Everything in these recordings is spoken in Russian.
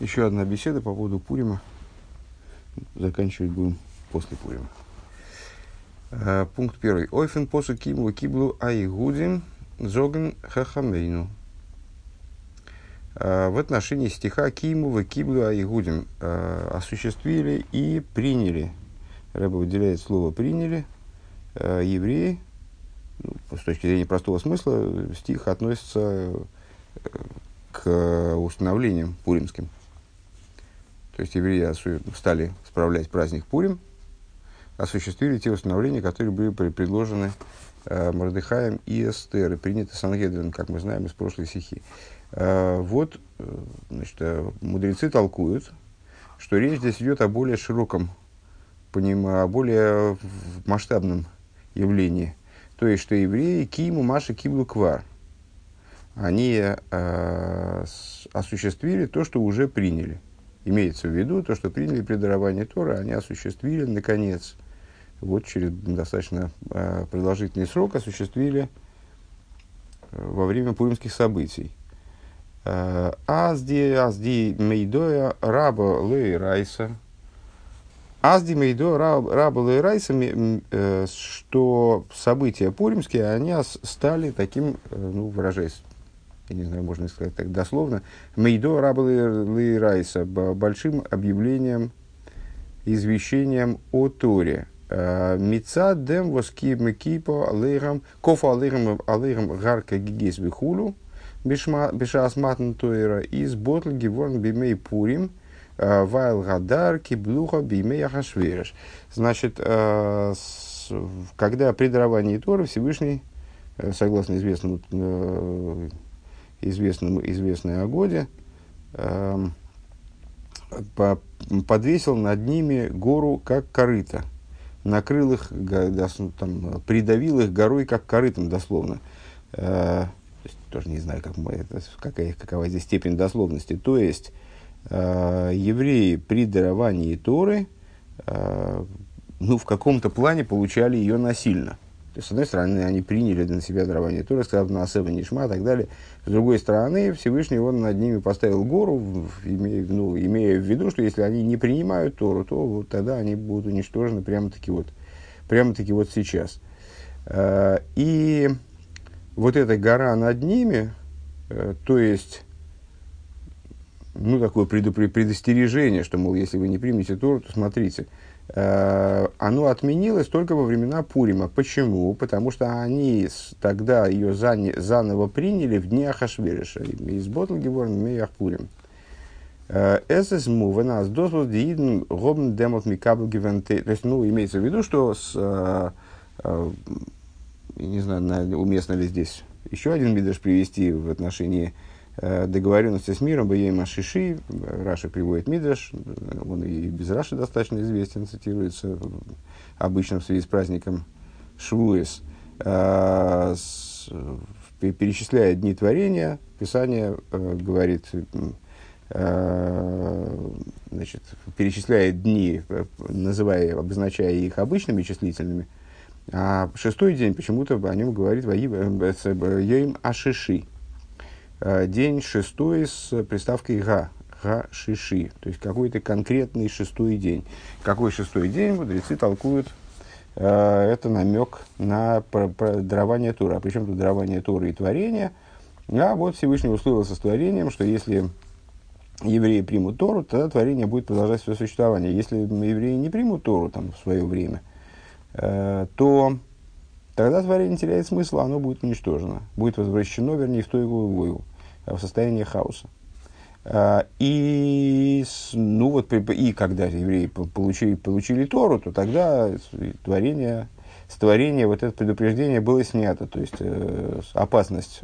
Еще одна беседа по поводу Пурима. Заканчивать будем после Пурима. А, пункт первый. Ойфен посу кимлу киблу аигудин зоген хахамейну. А, в отношении стиха Киму Киблу Аигудим а, осуществили и приняли. Рэба выделяет слово приняли евреи. Ну, с точки зрения простого смысла стих относится э, к установлениям пуримским. То есть евреи стали справлять праздник Пурим, осуществили те установления, которые были предложены э, Мордыхаем и Эстер, и приняты Сангедрин, как мы знаем из прошлой стихи. Э, вот, э, значит, э, мудрецы толкуют, что речь здесь идет о более широком, о более масштабном явлении. То есть, что евреи киму маши киблу квар. Они э, осуществили то, что уже приняли. Имеется в виду то, что приняли при даровании Тора, они осуществили, наконец, вот через достаточно э, продолжительный срок осуществили э, во время пуримских событий. Э, азди, азди мейдоя раба лей райса. Азди мейдоя раба лей райса, э, что события пуримские, они стали таким, ну, выражаясь я не знаю, можно сказать так дословно, Мейдо Рабалы Райса, большим объявлением, извещением о Торе. Э, Мица дем воски мекипо алейрам, кофа алейрам алейрам гарка гигес бихулу, бешасматн Тойра, из ботл геворн бимей пурим, э, вайл гадар киблуха бимей ахашвереш. Значит, э, когда при даровании Торы Всевышний, согласно известному известном, известной Агоде, э, по, подвесил над ними гору как корыто. Накрыл их, там, придавил их горой как корытом, дословно. Э, тоже не знаю, как мы, это, какая, какова здесь степень дословности. То есть, э, евреи при даровании Торы, э, ну, в каком-то плане получали ее насильно. С одной стороны, они приняли на себя дарование Торы, сказав на Асева Нишма и так далее. С другой стороны, Всевышний он над ними поставил гору, имея, ну, имея в виду, что если они не принимают Тору, то вот тогда они будут уничтожены прямо-таки вот, прямо-таки вот сейчас. А, и вот эта гора над ними, э, то есть, ну, такое предостережение, что, мол, если вы не примете Тору, то смотрите – оно отменилось только во времена Пурима. Почему? Потому что они тогда ее заново приняли в дни Ахашвериша. Из Ботлгеворн Меях Пурим. Э, Эсэс мува нас дозвол диидн гобн демот микабл. То есть, ну, имеется в виду, что с, э, э, не знаю, уместно ли здесь еще один мидрш привести в отношении Э, договоренности с миром Баема Шиши, Раша приводит Мидраш, он и без Раши достаточно известен, цитируется обычно в связи с праздником Швуэс, э, перечисляя дни творения, Писание э, говорит, значит, перечисляет дни, называя, обозначая их обычными числительными, а шестой день почему-то о нем говорит Йоим Ашиши, Э, день шестой с приставкой «га», «га шиши», то есть какой-то конкретный шестой день. Какой шестой день, мудрецы толкуют, э, это намек на дарование Тура. А причем тут дарование Тура и творения. А вот Всевышний условился с творением, что если евреи примут Тору, тогда творение будет продолжать свое существование. Если евреи не примут Тору там, в свое время, э, то тогда творение теряет смысл, оно будет уничтожено, будет возвращено, вернее, в Тойгу Войгу, в состоянии хаоса. А, и, ну вот, и когда евреи получили, получили Тору, то тогда творение, с творения вот это предупреждение было снято. То есть э, опасность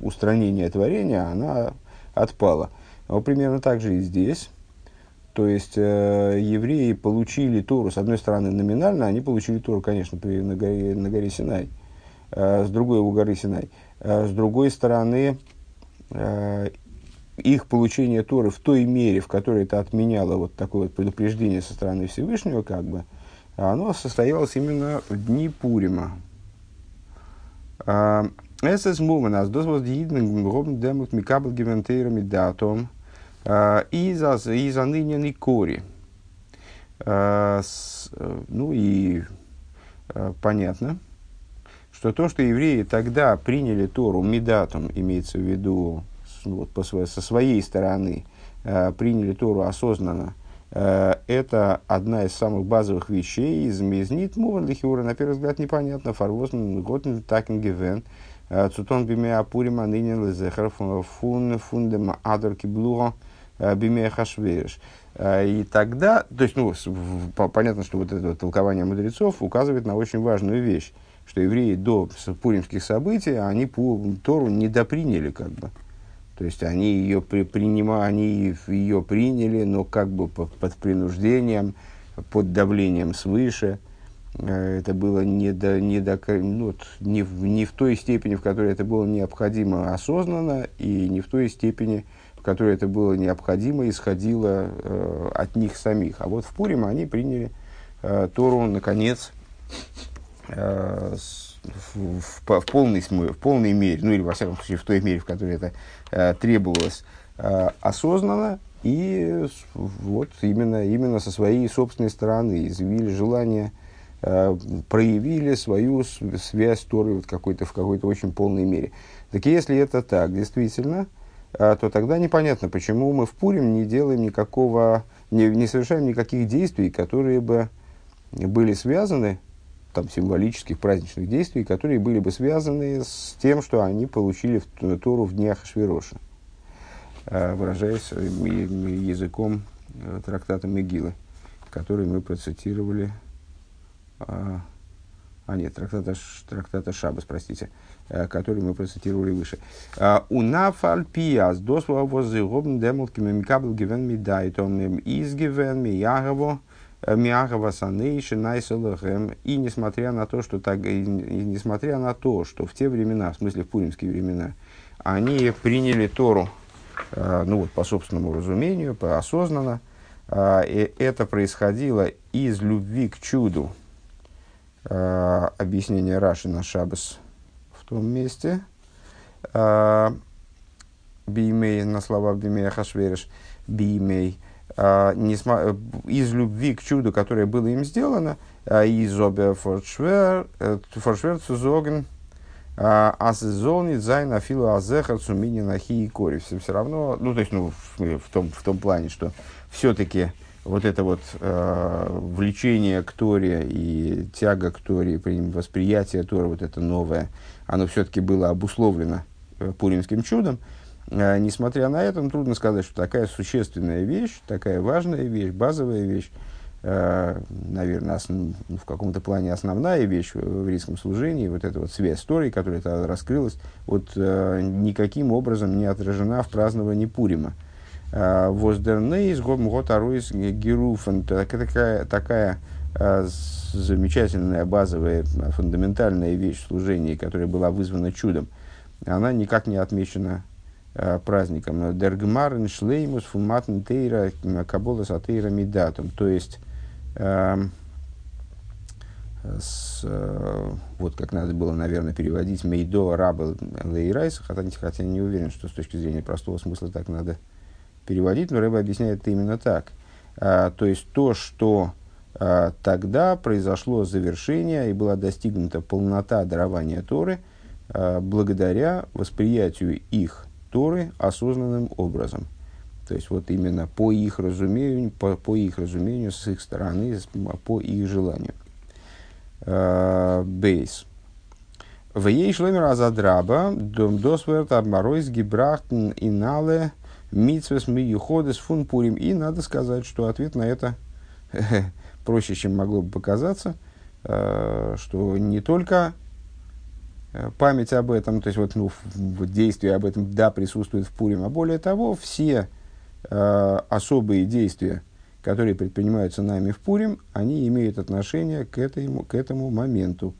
устранения творения, она отпала. Но примерно так же и здесь. То есть э, евреи получили Тору, с одной стороны, номинально, они получили Тору, конечно, при, на, горе, на горе Синай, э, с другой у горы Синай. Э, с другой стороны, э, их получение Торы в той мере, в которой это отменяло вот такое вот предупреждение со стороны Всевышнего, как бы, оно состоялось именно в дни Пурима. Эсэс муван, аз дозвоз дииднен гробн демут микабл гивентейрами датом, А, и за, и за ныне кори. А, ну и понятно, что то, что евреи тогда приняли Тору медатом, имеется в виду вот, по своей, со своей стороны, приняли Тору осознанно, это одна из самых базовых вещей из Мизнит Муван Лихиура, на первый взгляд непонятно, Фарвозн Готен Такингевен, Цутон Биме Апурим Анынин Лезехар Фун Фундем Адор Киблуо Биме Хашвериш. И тогда, то есть, ну, понятно, что вот это толкование мудрецов указывает на очень важную вещь, что евреи до пуримских событий, они Тору не доприняли как бы. То есть они ее при, принимали, они ее приняли, но как бы под, принуждением, под давлением свыше. Э, это было не, до, не, до, ну, не, в, не в той степени, в которой это было необходимо осознанно, и не в той степени, в которой это было необходимо, исходило э, от них самих. А вот в Пурим они приняли э, Тору, наконец, в, в, в, полной, в полной мере, ну или во всяком случае в той мере, в которой это э, требовалось э, осознанно, и вот именно, именно со своей собственной стороны изъявили желание Э, проявили свою связь с Торой вот какой-то, в какой-то очень полной мере. Так если это так, действительно, э, то тогда непонятно, почему мы в Пурим не делаем никакого, не, не совершаем никаких действий, которые бы были связаны, там, символических праздничных действий, которые были бы связаны с тем, что они получили в Тору в днях Швироша, э, выражаясь языком трактата Мегилы, который мы процитировали а, а нет, трактата, трактата Шабас, простите, э, который мы процитировали выше. А, У нафальпиас дослова возле гобн демолки мемикабл гивен мидайт, он изгивен миягово, э. И несмотря на то, что так, и, несмотря на то, что в те времена, в смысле в пуримские времена, они приняли Тору, э, ну вот по собственному разумению, осознанно, и это происходило из любви к чуду, э, объяснение Раши на Шабас в том месте. Э, бимей, на слова Бимея Хашвериш, Бимей, э, из любви к чуду, которое было им сделано, э, из обе форшвер, э, форшвер цузоген, Асезолни зайн афилу азехар сумини нахи и кори. Все, равно, ну, то есть, ну, в, том, в том плане, что все-таки вот это вот э, влечение к Торе и тяга к Торе, восприятие Тора, вот это новое, оно все-таки было обусловлено э, пуримским чудом. Э, несмотря на это, ну, трудно сказать, что такая существенная вещь, такая важная вещь, базовая вещь, э, наверное, основ, ну, в каком-то плане основная вещь в еврейском служении, вот эта вот связь с Торой, которая тогда раскрылась, вот э, никаким образом не отражена в праздновании Пурима. Воздернейс год аруис геруфен. Такая, такая а, замечательная базовая фундаментальная вещь в служении, которая была вызвана чудом, она никак не отмечена а, праздником. Дергмарен шлеймус фуматн тейра кабола сатейра мидатум. То есть, э, с, э, вот как надо было, наверное, переводить мейдо раба лейрайса, хотя, хотя не уверен, что с точки зрения простого смысла так надо переводить, но Рэба объясняет это именно так. А, то есть то, что а, тогда произошло завершение и была достигнута полнота дарования Торы а, благодаря восприятию их Торы осознанным образом. То есть вот именно по их разумению, по, по их разумению с их стороны, по их желанию. Бейс. В ей шлемер азадраба, дом досверт обморойс гибрахтен инале Митсвес Миюходес Фун Пурим. И надо сказать, что ответ на это проще, чем могло бы показаться, э, что не только память об этом, то есть вот, ну, в действии об этом, да, присутствует в Пурим, а более того, все э, особые действия, которые предпринимаются нами в Пурим, они имеют отношение к этому, к этому моменту.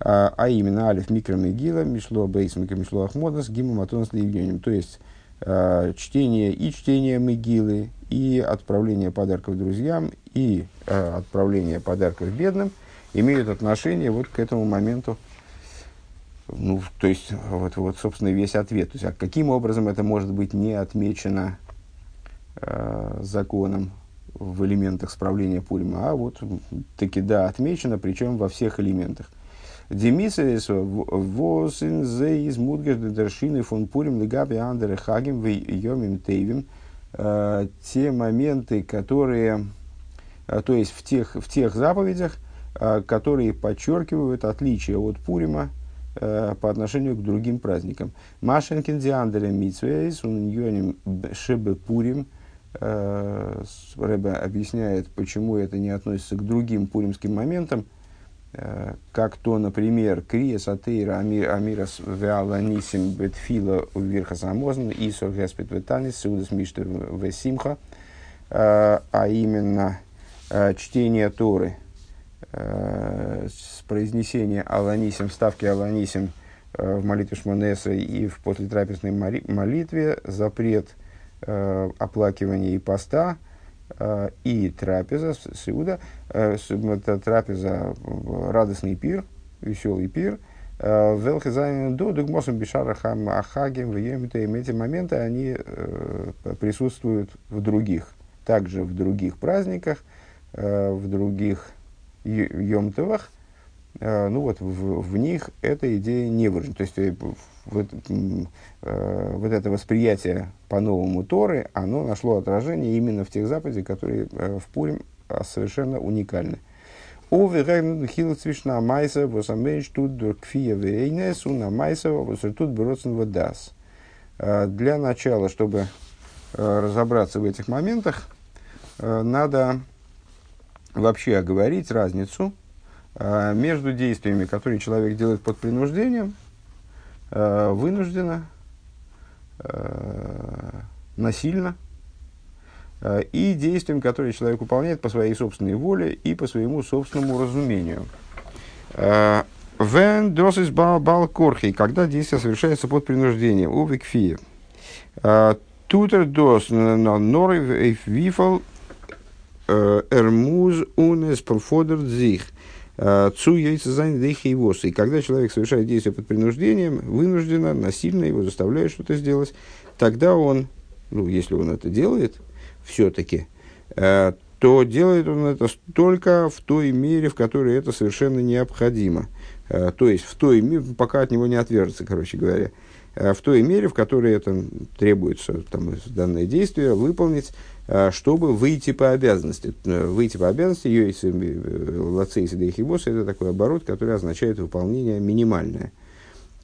А, а именно, Алиф Микро Мегила, Мишло Бейс Мишло Ахмодас, Гиму Матонс То есть, э, чтение и чтение Мегилы, и отправление подарков друзьям, и э, отправление подарков бедным имеют отношение вот к этому моменту. Ну, то есть, вот, вот, собственно, весь ответ. То есть, а каким образом это может быть не отмечено э, законом в элементах справления Пурима, а вот таки да, отмечено, причем во всех элементах. Демисес восин зе из мудгер фон Пурим легаби андере хагим в йомим тейвим. Э, те моменты, которые, э, то есть в тех, в тех заповедях, э, которые подчеркивают отличие от Пурима по отношению к другим праздникам. Машенкин диандере митсвейс, он йоним шебе Пурим – Э, Рэбе объясняет, почему это не относится к другим пуримским моментам, э, как то, например, Криес Атеира Амирас Веаланисим Бетфила Вирха Самозн и Соргеспит Ветанис Сеудас Миштер Весимха, э, а именно чтение Торы с произнесения Аланисим, ставки Аланисим в молитве Шмонеса и в послетрапезной молитве, запрет – э, оплакивания и поста, э, и трапеза, сиуда, э, это трапеза, радостный пир, веселый пир, э, Велхизайн Дугмосом Бишарахам Ахагим в эти моменты они э, присутствуют в других, также в других праздниках, э, в других Йомтовах, э, ну вот в, в них эта идея не выражена. То есть э, вот, э, вот это восприятие по-новому Торы, оно нашло отражение именно в тех заповедях, которые в Пурим совершенно уникальны. Для начала, чтобы разобраться в этих моментах, надо вообще оговорить разницу между действиями, которые человек делает под принуждением, вынужденно, насильно, и действием, которые человек выполняет по своей собственной воле и по своему собственному разумению. Вен досис бал корхи, когда действие совершается под принуждением, у викфия. Тутер дос норы вифал эрмуз унес профодер зих. Цу яйца занят и когда человек совершает действие под принуждением, вынужденно, насильно его заставляют что-то сделать, тогда он, ну, если он это делает, все-таки, э, то делает он это только в той мере, в которой это совершенно необходимо. Э, то есть, в той мере, пока от него не отвержется, короче говоря. Э, в той мере, в которой это требуется там, данное действие выполнить, э, чтобы выйти по обязанности. Э, выйти по обязанности, лацейс и это такой оборот, который означает выполнение минимальное.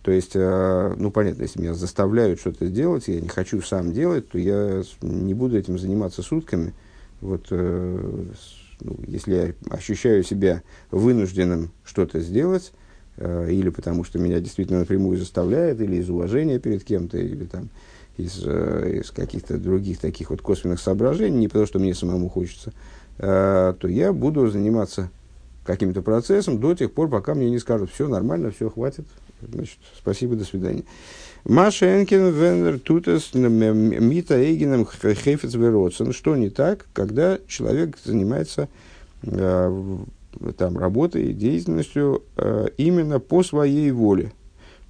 То есть, ну, понятно, если меня заставляют что-то сделать, я не хочу сам делать, то я не буду этим заниматься сутками. Вот, ну, если я ощущаю себя вынужденным что-то сделать, Э, или потому что меня действительно напрямую заставляет, или из уважения перед кем-то, или там из, э, из каких-то других таких вот косвенных соображений, не потому что мне самому хочется, э, то я буду заниматься каким-то процессом до тех пор, пока мне не скажут, все нормально, все, хватит, значит, спасибо, до свидания. Маша Энкин Венер Тутес Мита Эйгеном Хейфец Вероцен. Что не так, когда человек занимается там, работой, деятельностью э, именно по своей воле,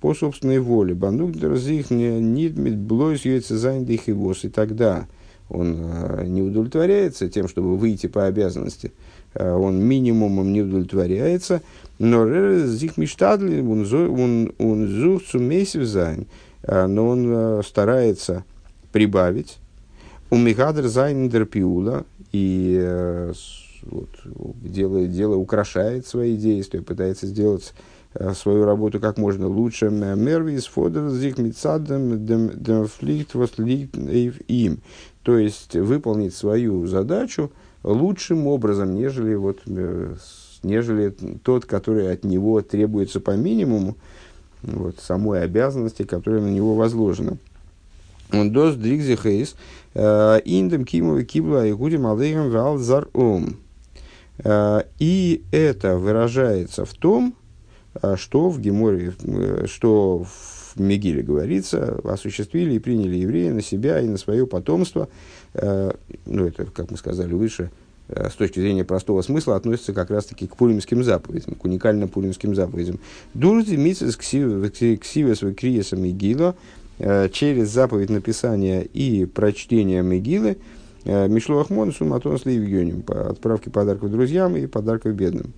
по собственной воле. Банук дерзих нидмит блойс яйцезайндых и вос. И тогда он э, не удовлетворяется тем, чтобы выйти по обязанности. Э, он минимумом не удовлетворяется. Но зих мечтадли, он зух. Э, но он э, старается прибавить. У Михадр зайндер пиула. И вот, делает, дело украшает свои действия, пытается сделать свою работу как можно лучше. Мервис фодер зих митсадем демфликт им. То есть выполнить свою задачу лучшим образом, нежели, вот, э, нежели тот, который от него требуется по минимуму, вот, самой обязанности, которая на него возложена. Он дос дригзи хейс, э, индем кимовый кибла и гудим алейгам вал зар ом. Э, и это выражается в том, э, что в Геморе, э, что в Мегиле говорится, осуществили и приняли евреи на себя и на свое потомство. Ну, это, как мы сказали выше, с точки зрения простого смысла относится как раз-таки к пуримским заповедям, к уникальным пуримским заповедям. Дурзи митсис ксивес криеса Мегила через заповедь написания и прочтения Мегилы – Мишлуах Монсу Матонс Евгению, по отправке подарков друзьям и подарков бедным.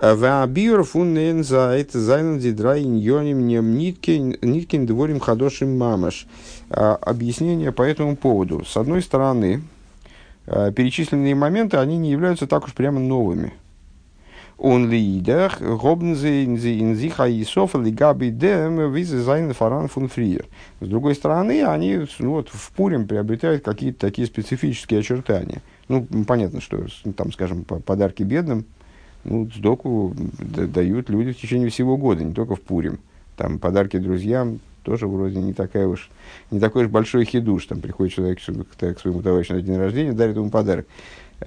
Ваабиор фуннен зайт зайнен дидра иньоним нем ниткин дворим хадошим мамаш. Объяснение по этому поводу. С одной стороны, перечисленные моменты, они не являются так уж прямо новыми – און לאידך, האָבן זיי אין זיך אַ הוספה לגבי דעם ווי זיי זיינען פאַראַן פון פריער. С другой стороны, они ну, вот, в Пурим приобретают какие-то такие специфические очертания. Ну, понятно, что там, скажем, подарки бедным, ну, цдоку дают люди в течение всего года, не только в Пурим. Там подарки друзьям тоже вроде не такая уж, не такой уж большой хидуш. Там приходит человек к, к своему товарищу на день рождения, дарит ему подарок.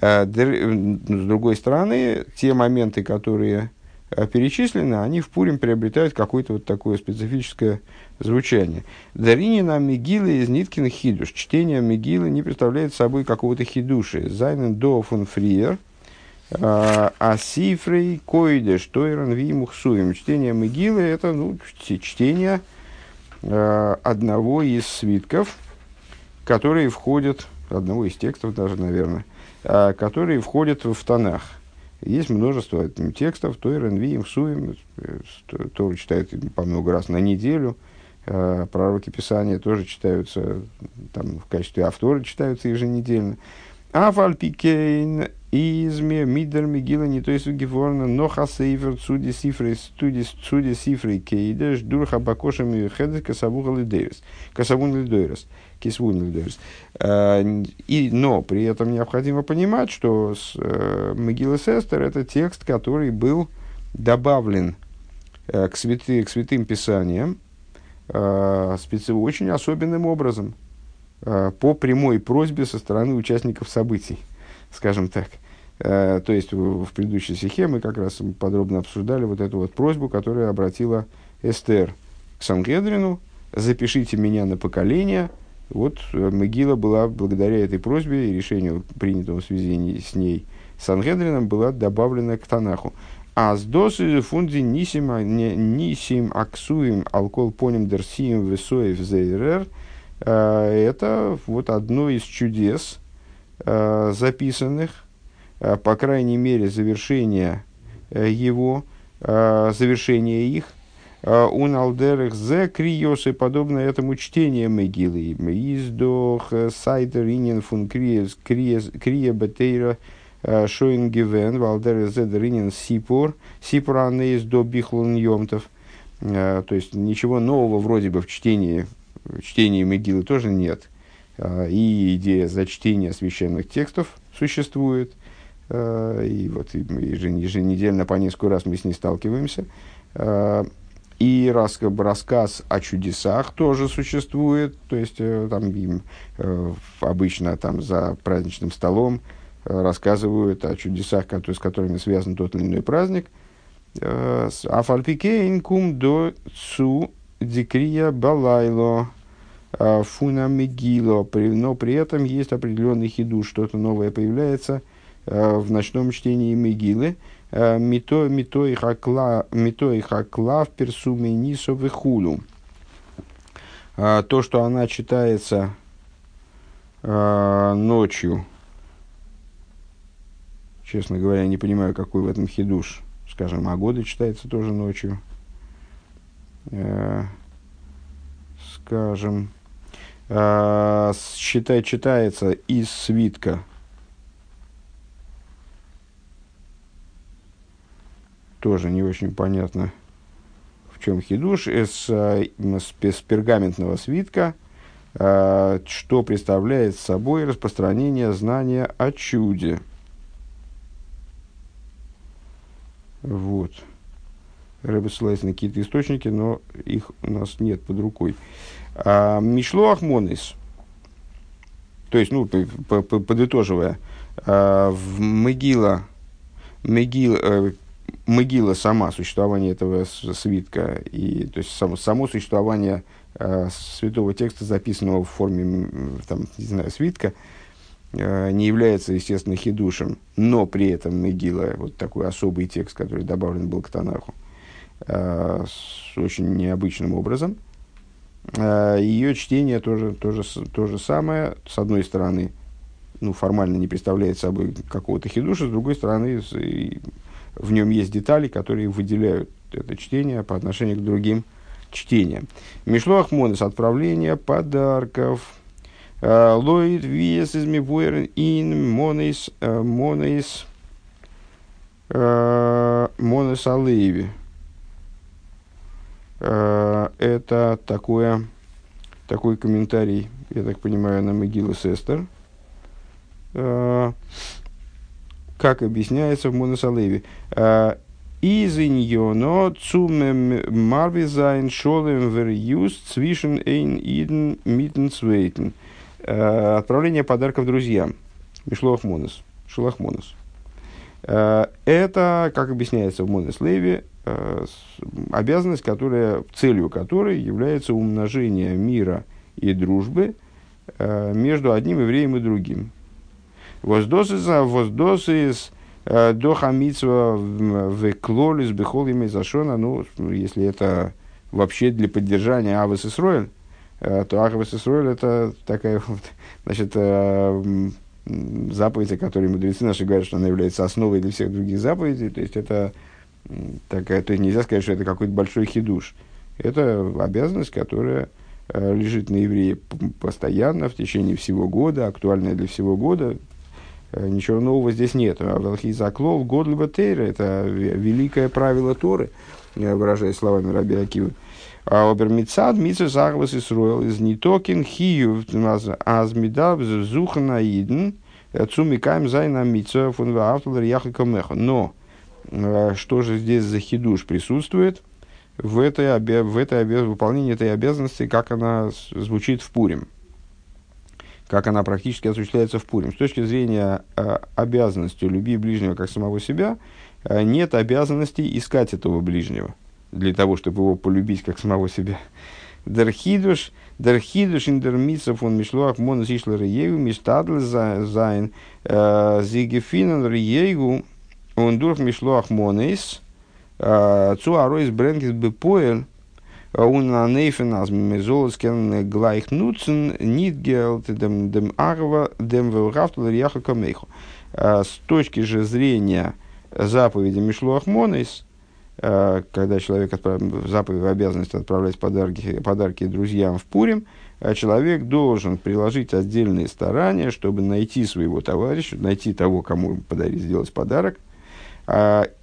Э, с другой стороны, те моменты, которые э, перечислены, они в Пурим приобретают какое-то вот такое специфическое звучание. Даринина Мигилы из Ниткина Хидуш. Чтение Мигилы не представляет собой какого-то хидуши. Зайнен до фон фриер. Э, а сифрей койдеш тойран вимухсуем. Чтение Мигилы это ну, чтение одного из свитков, которые входят, одного из текстов даже, наверное, а, которые входят в тонах. Есть множество текстов, то и Ренвием, Суем, тоже читают по много раз на неделю. А, пророки Писания тоже читаются, там, в качестве автора читаются еженедельно. А фальпикейн изме мидер мигила не то есть геворна но хасейфер цуди сифрей студи цуди сифрей кейдеш дурха бакошами хедес касавуга лидерес касавун лидерес кисвун лидерес и но при этом необходимо понимать что с, э, Могила Сестер это текст который был добавлен э, к, святы, к святым писаниям э, специ, очень особенным образом э, по прямой просьбе со стороны участников событий скажем так. Э, то есть в, предыдущей стихе мы как раз подробно обсуждали вот эту вот просьбу, которую обратила Эстер к Сангедрину. «Запишите меня на поколение». Вот э, Могила была благодаря этой просьбе и решению, принятому в связи с ней Сангедрином, была добавлена к Танаху. А с досы фунди нисим, нисим аксуем алкол поним дерсием весоев зейрер э, это вот одно из чудес, записанных по крайней мере, завершение э, его, э, завершение их, он алдерах зе криосы, подобно этому чтению Мегилы. Издох сайдер инин фун крия бетейра шоингевен, валдерах зе деринин сипур, сипур анейс до бихлун йомтов. То есть, ничего нового вроде бы в чтении, в чтении Мегилы тоже нет. И идея зачтения священных текстов существует – Э, и вот еженедельно по несколько раз мы с ней сталкиваемся. Э, и рас, рассказ о чудесах тоже существует, то есть э, там им обычно там за праздничным столом рассказывают о чудесах, которые, с которыми связан тот или иной праздник. Афальпикейн кум до цу дикрия балайло фуна мигило, но при этом есть определенный хиду, что-то новое появляется – Э, в ночном чтении Мегилы, э, мито, и хакла в персуме нисо хулу. Э, то, что она читается ночью, честно говоря, не понимаю, какой в этом хидуш. Скажем, а годы читается тоже ночью. Скажем, считай, читается из свитка тоже не очень понятно, в чем хидуш, э, с, с пергаментного свитка, э, что представляет собой распространение знания о чуде. Вот. Рэбе ссылается на какие-то источники, но их у нас нет под рукой. А, Мишло Ахмонис, то есть, ну, подытоживая, а, в Могила, Могила, э, могила сама, существование этого свитка, и, то есть само, само существование э, святого текста, записанного в форме там, не знаю, свитка, э, не является, естественно, хидушем, но при этом могила, вот такой особый текст, который добавлен был к Танаху, э, с очень необычным образом. Э, ее чтение тоже, тоже, то же самое, с одной стороны, ну, формально не представляет собой какого-то хидуша, с другой стороны, в нем есть детали, которые выделяют это чтение по отношению к другим чтениям. Мишлох Монес – отправление подарков. Э, Лоид виес из мивуэрен ин монес монес монес алейви. Это такое, такой комментарий, я так понимаю, на могилу Сестер. Э, как объясняется в Моносалеве. Э, Изиньоно цумем марвизайн шолем верюс цвишен эйн иден митен цвейтен. Э, отправление подарков друзьям. Мишлох Монос. Шулах Монос. Это, как объясняется в Монос-Леве, обязанность, которая, целью которой является умножение мира и дружбы между одним евреем и другим. Воздосы из э, до хамицва в клолис бехол имя зашона, ну, если это вообще для поддержания Авас Исроэль, э, то Авас Исроэль это такая вот, значит, э, заповедь, о которой мудрецы наши говорят, что она является основой для всех других заповедей, то есть это такая, то есть нельзя сказать, что это какой-то большой хидуш. Это обязанность, которая лежит на евреи постоянно, в течение всего года, актуальная для всего года, ничего нового здесь нет. Велхизаклол, Годлиба Тейра, это великое правило Торы, выражаясь словами Раби Акивы. А обермицад митсу захвас Исруэл из нитокин хию азмидав зухана иден цумикаем зайна митсу фун ваавталер яхакамеха. Но э, что же здесь за хидуш присутствует в этой, в этой выполнении этой обязанности, как она звучит в Пурим? Как она практически осуществляется в Пурим. С точки зрения э, обязанности люби ближнего как самого себя, э, нет обязанности искать этого ближнего для того, чтобы его полюбить как самого себя. Дерхидуш, дерхидуш индермитсов он мишлуах монос ишлер риегу мистадл зайн э, зигефинен риегу он дур мишлуах монес э, цу аройс бренгис бепоэль он нейфен аз мезолоскен глайх нуцен нит гелт дем дем арва дем велрафтл рьяха камейху. С точки же зрения заповеди Мишлуах Монейс, когда человек отправ... заповедь обязанность отправлять подарки, подарки друзьям в Пурим, человек должен приложить отдельные старания, чтобы найти своего товарища, найти того, кому подарить, сделать подарок –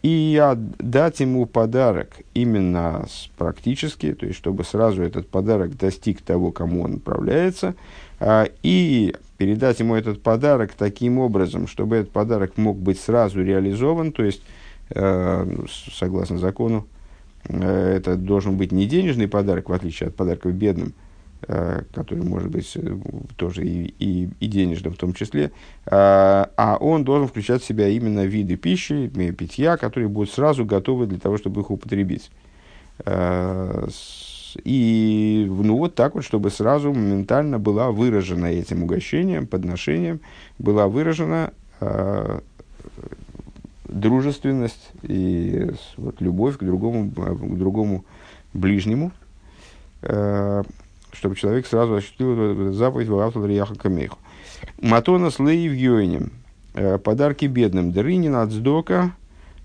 и дать ему подарок именно практически, то есть чтобы сразу этот подарок достиг того, кому он направляется, а, и передать ему этот подарок таким образом, чтобы этот подарок мог быть сразу реализован, то есть, э, согласно закону, э, это должен быть не денежный подарок, в отличие от подарков бедным, который может быть э, тоже и, и, и денежным в том числе, а, а он должен включать в себя именно виды пищи, питья, которые будут сразу готовы для того, чтобы их употребить. Э, и ну, вот так вот, чтобы сразу моментально была выражена этим угощением, подношением, была выражена дружественность и вот, любовь к другому, к другому ближнему чтобы человек сразу ощутил заповедь Ваавтал Рияха Камейху. Матона с Лейв э, Подарки бедным. Дырынин от Сдока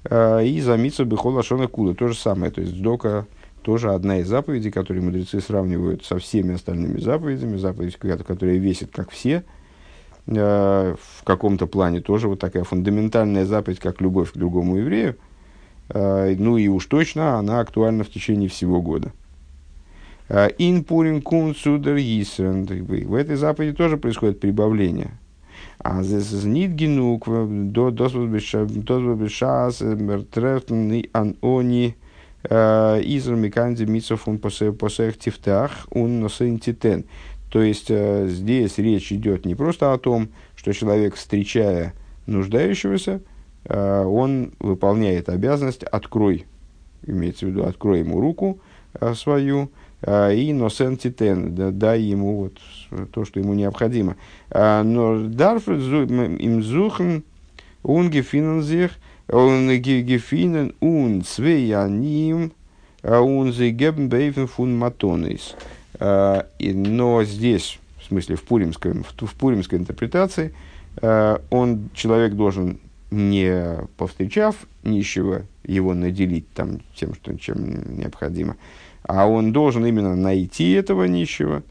э, и замиться Бехола Шона Куда. То же самое. То есть Сдока тоже одна из заповедей, которые мудрецы сравнивают со всеми остальными заповедями. Заповедь, которая весит как все. Э, в каком-то плане тоже вот такая фундаментальная заповедь, как любовь к другому еврею. Ну и уж точно она актуальна в течение всего года. Ин пурин кун судер йисрен. В этой заповеди тоже происходит прибавление. А здесь нит генук до досвобешас мертрефтен и ан они изр миканди митсов он посех тифтах он носен титен. То есть э, здесь речь идет не просто о том, что человек, встречая нуждающегося, э, он выполняет обязанность «открой», имеется в виду «открой ему руку э, свою», и носен титен, дай ему вот то, что ему необходимо. А, но дарф им зухен он гефинен он гефинен он цвеяним, он зегебн бейфен фун матонис. А, но здесь, в смысле в пуримской, в пуримской интерпретации, он, человек должен, не повстречав нищего, его наделить там тем, что, чем необходимо, а он должен именно найти этого нищего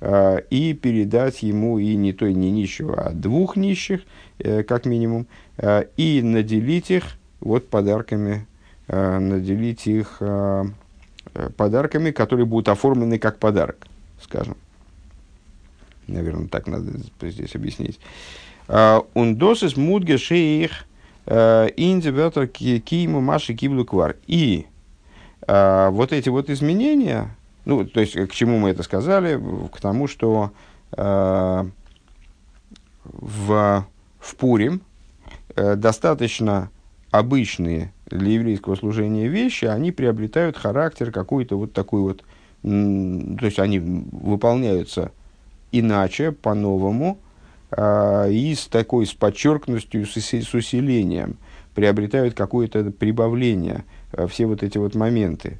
э, и передать ему и не той, не нищего, а двух нищих, э, как минимум, э, и наделить их вот подарками, э, наделить их э, подарками, которые будут оформлены как подарок, скажем. Наверное, так надо здесь объяснить. Ундосис мудге шейх индивертор киему маши киблу квар. И а, вот эти вот изменения, ну, то есть, к чему мы это сказали? К тому, что а, в, в Пурим а, достаточно обычные для еврейского служения вещи, они приобретают характер какой-то вот такой вот, то есть они выполняются иначе, по-новому, э, и с такой, с подчеркнутостью, с, с усилением, приобретают какое-то прибавление – Э, все вот эти вот моменты.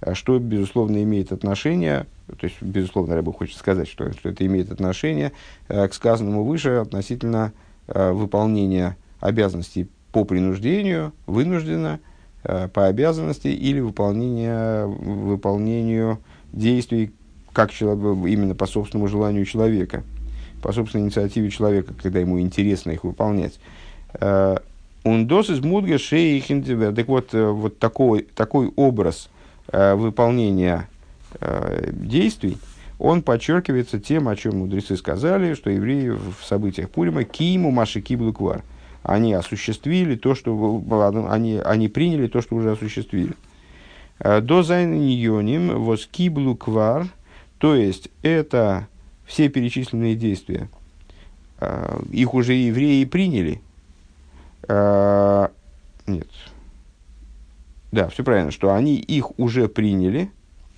А что, безусловно, имеет отношение, то есть, безусловно, я бы хочет сказать, что, что это имеет отношение э, к сказанному выше относительно э, выполнения обязанностей по принуждению, вынужденно, по обязанности или выполнения, выполнению действий как человек, именно по собственному желанию человека, по собственной инициативе человека, когда ему интересно их выполнять. Ундос из мудга шеи Так вот, э, вот такой, такой образ э, выполнения э, действий, он подчеркивается тем, о чем мудрецы сказали, что евреи в событиях Пурима киму маши киблуквар. Они осуществили то, что они, они приняли то, что уже осуществили. Э, до зайньоним воз киблуквар, то есть это все перечисленные действия, э, их уже евреи приняли – а, нет. Да, все правильно, что они их уже приняли,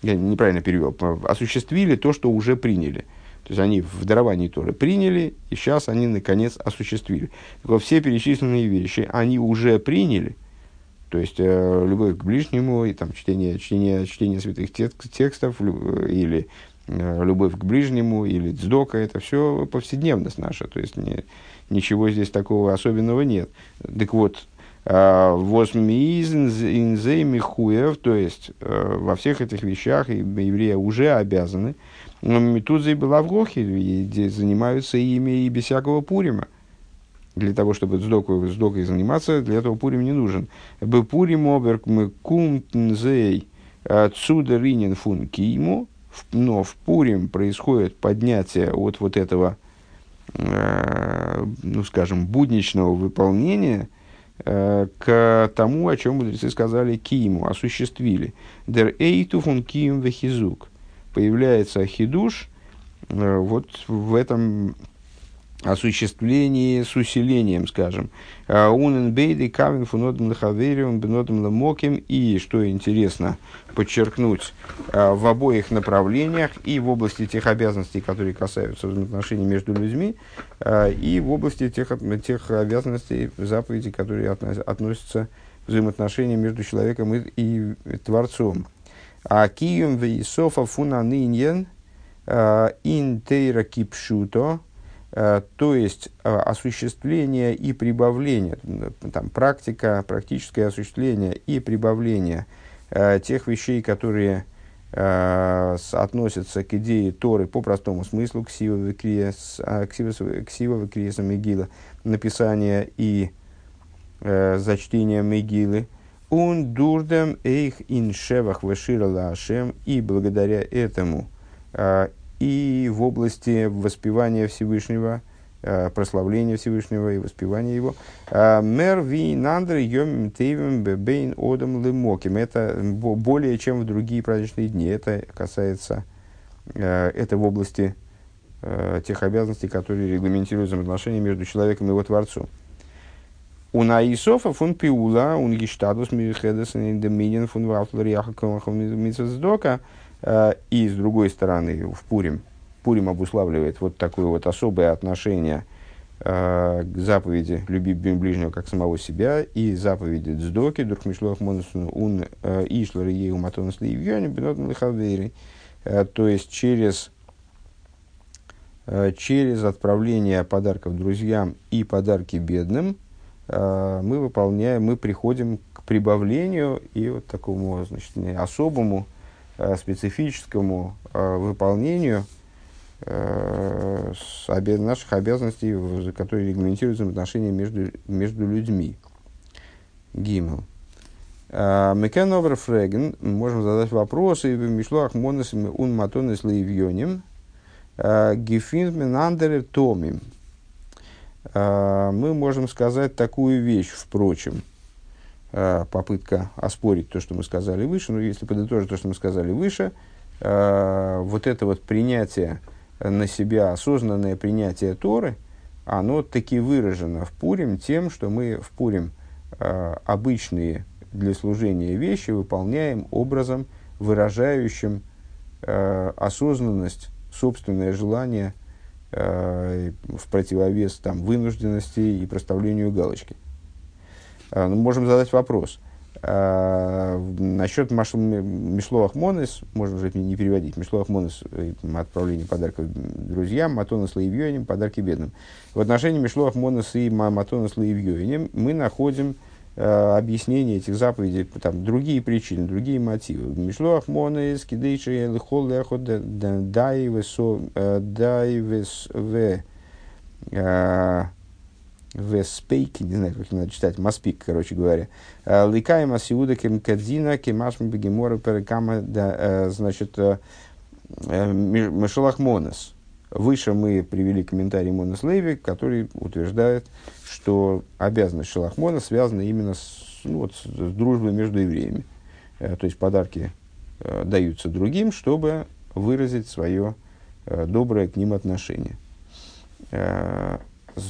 я неправильно перевел, осуществили то, что уже приняли. То есть они в даровании Торы приняли, и сейчас они наконец осуществили. Так вот, все перечисленные вещи они уже приняли, то есть э, любовь к ближнему, и там чтение, чтение, чтение святых текстов, или э, любовь к ближнему, или дздока, это все повседневность наша. То есть не, ничего здесь такого особенного нет. Так вот, а, Восмиизнзеймихуев, то есть э, во всех этих вещах евреи уже обязаны. Митузей была в Гохе, занимаются ими и без всякого пурима. Для того, чтобы с докой заниматься, для этого пурим не нужен. Бы пурим оберк мы кумтнзей э, цудеринен фун киму, но в пурим происходит поднятие от вот этого ну, скажем, будничного выполнения э, к тому, о чем мудрецы сказали киему, осуществили. Дер эйту фун киим вехизук. Появляется хидуш э, вот в этом осуществлении с усилением, скажем. А, Унен бейды кавин фунодом лахавериум бенодом ламоким. И, что интересно подчеркнуть, а, в обоих направлениях, и в области тех обязанностей, которые касаются взаимоотношений между людьми, а, и в области тех, тех обязанностей, заповедей, которые относятся к взаимоотношениям между человеком и, и Творцом. А кием вейсофа фунаниньен интейра кипшуто – то есть э, осуществление и прибавление, там, практика, практическое осуществление и прибавление э, тех вещей, которые э, относятся к идее Торы по простому смыслу, к сивовой криесам Мегила, написание и э, зачтение Мегилы, он дурдем эйх ин шевах вешира лашем, и благодаря этому э, и в области воспевания Всевышнего, э, прославления Всевышнего и воспевания его. Э, Мер ви нандр йом тейвем бейн одам лемоким. Это более чем в другие праздничные дни. Это касается, э, это в области тех обязанностей, которые регламентируют взаимоотношения между человеком и его Творцом. У Наисофа фун пиула, он гештадус мирхедес доминин фун вафлариаха комахом Э, и с другой стороны, в Пурим, Пурим обуславливает вот такое вот особое отношение э, к заповеди «люби ближнего как самого себя» и заповеди «Дздоки», «Дурхмишлох монусун ун э, ишлар ей уматонус ливьёни бенотн лихавери». То есть через через отправление подарков друзьям и подарки бедным мы выполняем, мы приходим к прибавлению и вот такому значит, особому специфическому выполнению наших обязанностей, которые регламентируются отношения между, между людьми. Гимл. Мекен овер фреген, можем задать вопросы, в мишлуах монес ун матонес лейвьоним, гефинт менандере томим. Мы можем сказать такую вещь, впрочем, попытка оспорить то, что мы сказали выше, но если подытожить то, что мы сказали выше, вот это вот принятие на себя, осознанное принятие Торы, оно таки выражено в Пурим тем, что мы в Пурим обычные для служения вещи выполняем образом, выражающим э, осознанность, собственное желание э, в противовес там, вынужденности и проставлению галочки. Э, ну, можем задать вопрос. Э, насчет Мишлоах Монес, можно уже не переводить, Мишлоах Монес, отправление подарков друзьям, Матонас Лаевьёним, подарки бедным. В отношении Мишлоах Монес и Матонас Лаевьёним мы находим Э, объяснение этих заповедей, там, другие причины, другие мотивы. Мишлоах монес, кидейши лихол лехот дай весо, э, дай вес в веспейк, не знаю, как надо читать, маспик, короче говоря. Ликаем асиуда кем кадзина, кемашм бегемора перекама, значит, Мишелах монес. Выше мы привели комментарий Монес Леви, который утверждает, что обязанность Шелахмона связана именно с, ну, вот, с дружбой между евреями. Э, то есть подарки э, даются другим, чтобы выразить свое э, доброе к ним отношение, э,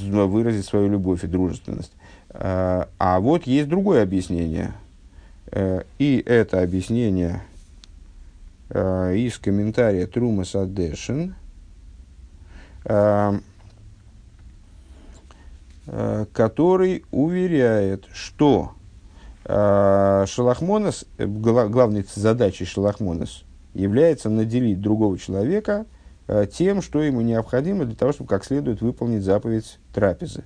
выразить свою любовь и дружественность. Э, а вот есть другое объяснение. Э, и это объяснение э, из комментария Трума Садешин – э, который уверяет, что Шалахмонес, главной задачей Шалахмонес является наделить другого человека тем, что ему необходимо для того, чтобы как следует выполнить заповедь трапезы.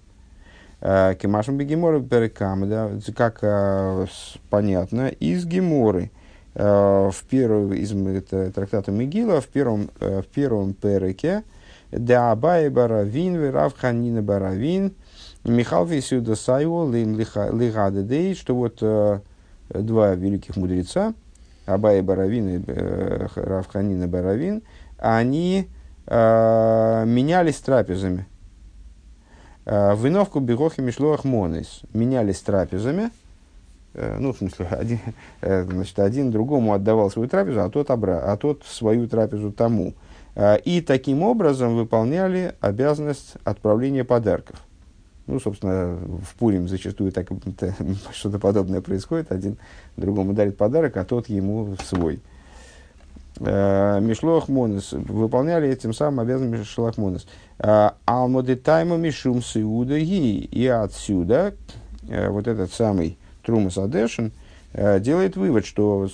Кемашем Бегемора Перекам, да, как понятно, из Геморы, в первом, из это, трактата Мегила, в первом, в первом переке, да Абай Баравин, Верав Ханина Баравин, Михал Висюда Сайо, Лигада Дей, что вот э, два великих мудреца, Абай Баравин и э, Рав Ханина Баравин, они э, менялись трапезами. Э, Виновку Бегохи Мишлоах Монес менялись трапезами, э, ну, в смысле, один, э, значит, один другому отдавал свою трапезу, а тот, обра... а тот свою трапезу тому. И таким образом выполняли обязанность отправления подарков. Ну, собственно, в Пурим зачастую так, что-то подобное происходит. Один другому дарит подарок, а тот ему свой. А, Мишлох Монес выполняли этим самым обязанность Мишлох Монес. А, Алмодетайма Мишум Сиудаги. И отсюда вот этот самый Трумас Адешин делает вывод, что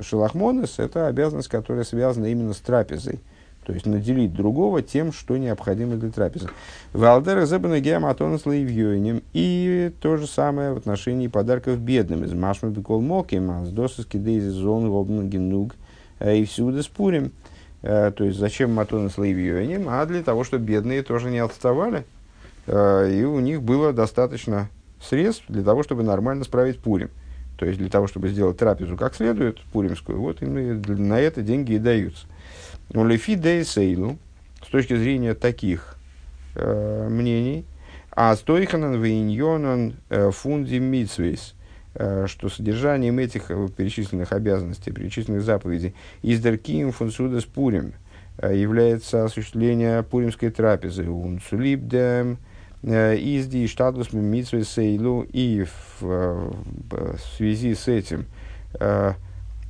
шелахмонес – это обязанность, которая связана именно с трапезой. То есть наделить другого тем, что необходимо для трапезы. Валдера зебана геаматонас лаивьёйним. И то же самое в отношении подарков бедным. Из машма бекол моким, с досыски дейзи зон робн генуг э, и всюду спурим. Э, то есть зачем матонас лаивьёйним? А для того, чтобы бедные тоже не отставали. Э, и у них было достаточно средств для того, чтобы нормально справить пурим. То есть для того, чтобы сделать трапезу как следует, пуримскую, вот им на это деньги и даются. Но лефи дейсейлу, с точки зрения таких э, мнений, а стойханан вейньонан э, фунди митсвейс, э, что содержанием этих э, перечисленных обязанностей, перечисленных заповедей, издеркием фунсудас пурим, является осуществление пуримской трапезы. Унсулибдем, Э, изди штатус митсвы сейлу и в, в связи с этим э,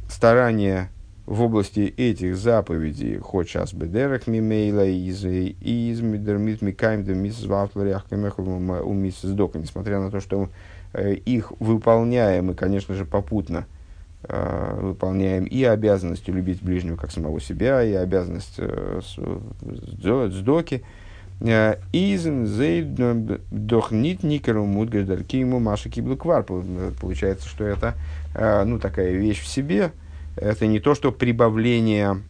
старание в области этих заповедей, хоть сейчас бедерах мимейла из из мидермит микаем да мисс вафларях у мисс дока, несмотря на то, что э, их выполняем и, конечно же, попутно э, выполняем и обязанность любить ближнего как самого себя, и обязанность э, сдоки. Э, Изен зейд дохнит никеру мудгаждарки ему маша киблу квар. Получается, что это э, ну, такая вещь в себе. Это не то, что прибавление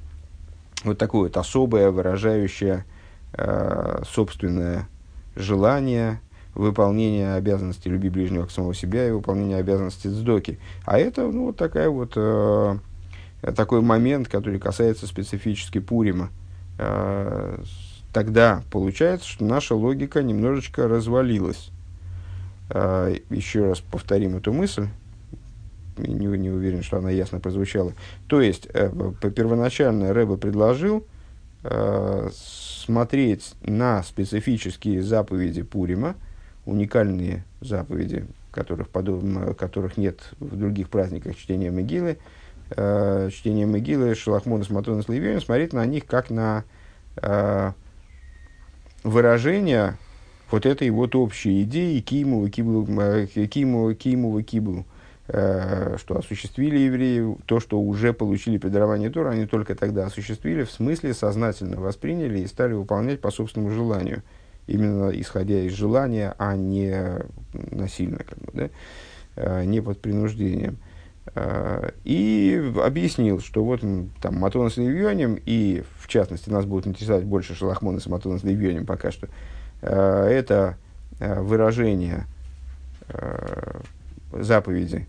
вот такое вот особое, выражающее э, собственное желание, выполнение обязанностей люби ближнего к самого себя и выполнение обязанностей сдоки. А это ну, вот такая вот, э, такой момент, который касается специфически Пурима. Э, тогда получается, что наша логика немножечко развалилась. Э, еще раз повторим эту мысль. Не, не уверен, что она ясно прозвучала. То есть, э, первоначально Рэба предложил э, смотреть на специфические заповеди Пурима, уникальные заповеди, которых, подобно, которых нет в других праздниках чтения Могилы, э, чтение Могилы, Шалахмона, Сматона, Сливиона, смотреть на них как на э, выражение вот этой вот общей идеи Кимова, Кимова, Кимова, Киблу, э, что осуществили евреи то, что уже получили при даровании Тора, они только тогда осуществили, в смысле сознательно восприняли и стали выполнять по собственному желанию – именно исходя из желания, а не насильно, как бы, да? А, не под принуждением. А, и объяснил, что вот там Матона с Левионем, и в частности нас будут интересовать больше Шалахмона с Матона с Левионем пока что, а, это выражение заповеди,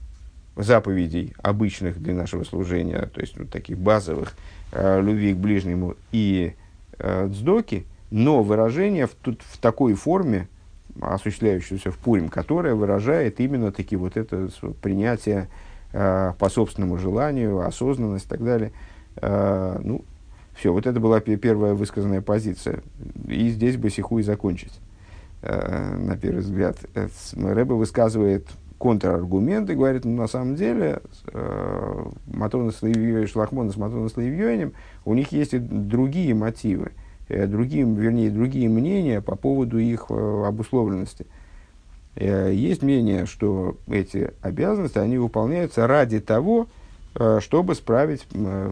заповедей обычных для нашего служения, то есть вот таких базовых, любви к ближнему и дздоки, но выражение в, тут, в такой форме, осуществляющееся в Пурим, которое выражает именно таки вот это принятие э, по собственному желанию, осознанность и так далее. Э, ну, все, вот это была первая высказанная позиция. И здесь бы сиху и закончить, э, на первый взгляд. Рэбе высказывает контраргумент и говорит, ну, на самом деле, э, Матона с Шлахмона с Матона с у них есть и другие мотивы. Э, другим, вернее, другие мнения по поводу их э, обусловленности. Э, есть мнение, что эти обязанности, они выполняются ради того, чтобы справить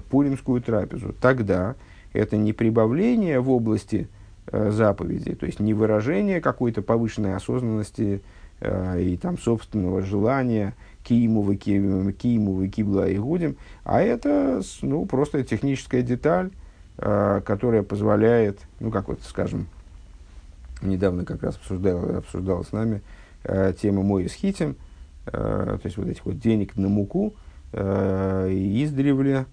пуримскую трапезу. Тогда это не прибавление в области заповеди, то есть не выражение какой-то повышенной осознанности и там собственного желания киему, киему, кибла и гудим, а это ну, просто техническая деталь, которая позволяет, ну, как вот, скажем, недавно как раз обсуждал, обсуждал с нами э, тему «Мой с хитим», э, то есть вот этих вот денег на муку, э, издревле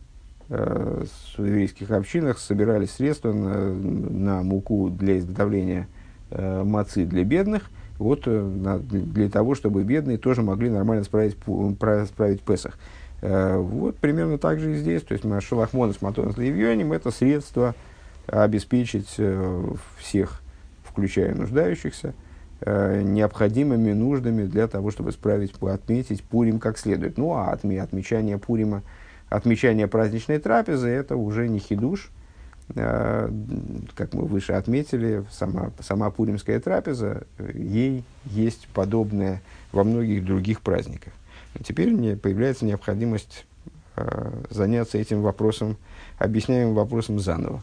э, в еврейских общинах собирались средства на, на муку для изготовления э, мацы для бедных, вот э, на, для того, чтобы бедные тоже могли нормально справить, справить Песах. Э, вот примерно так же и здесь. То есть Шалахмона с Матонос Левьоним – это средство обеспечить э, всех, включая нуждающихся, э, необходимыми нуждами для того, чтобы справить, отметить Пурим как следует. Ну, а отме, отмечание Пурима, отмечание праздничной трапезы – это уже не хидуш, как мы выше отметили, сама, сама пуримская трапеза, ей есть подобное во многих других праздниках. Теперь не, появляется необходимость э, заняться этим вопросом, объясняемым вопросом заново.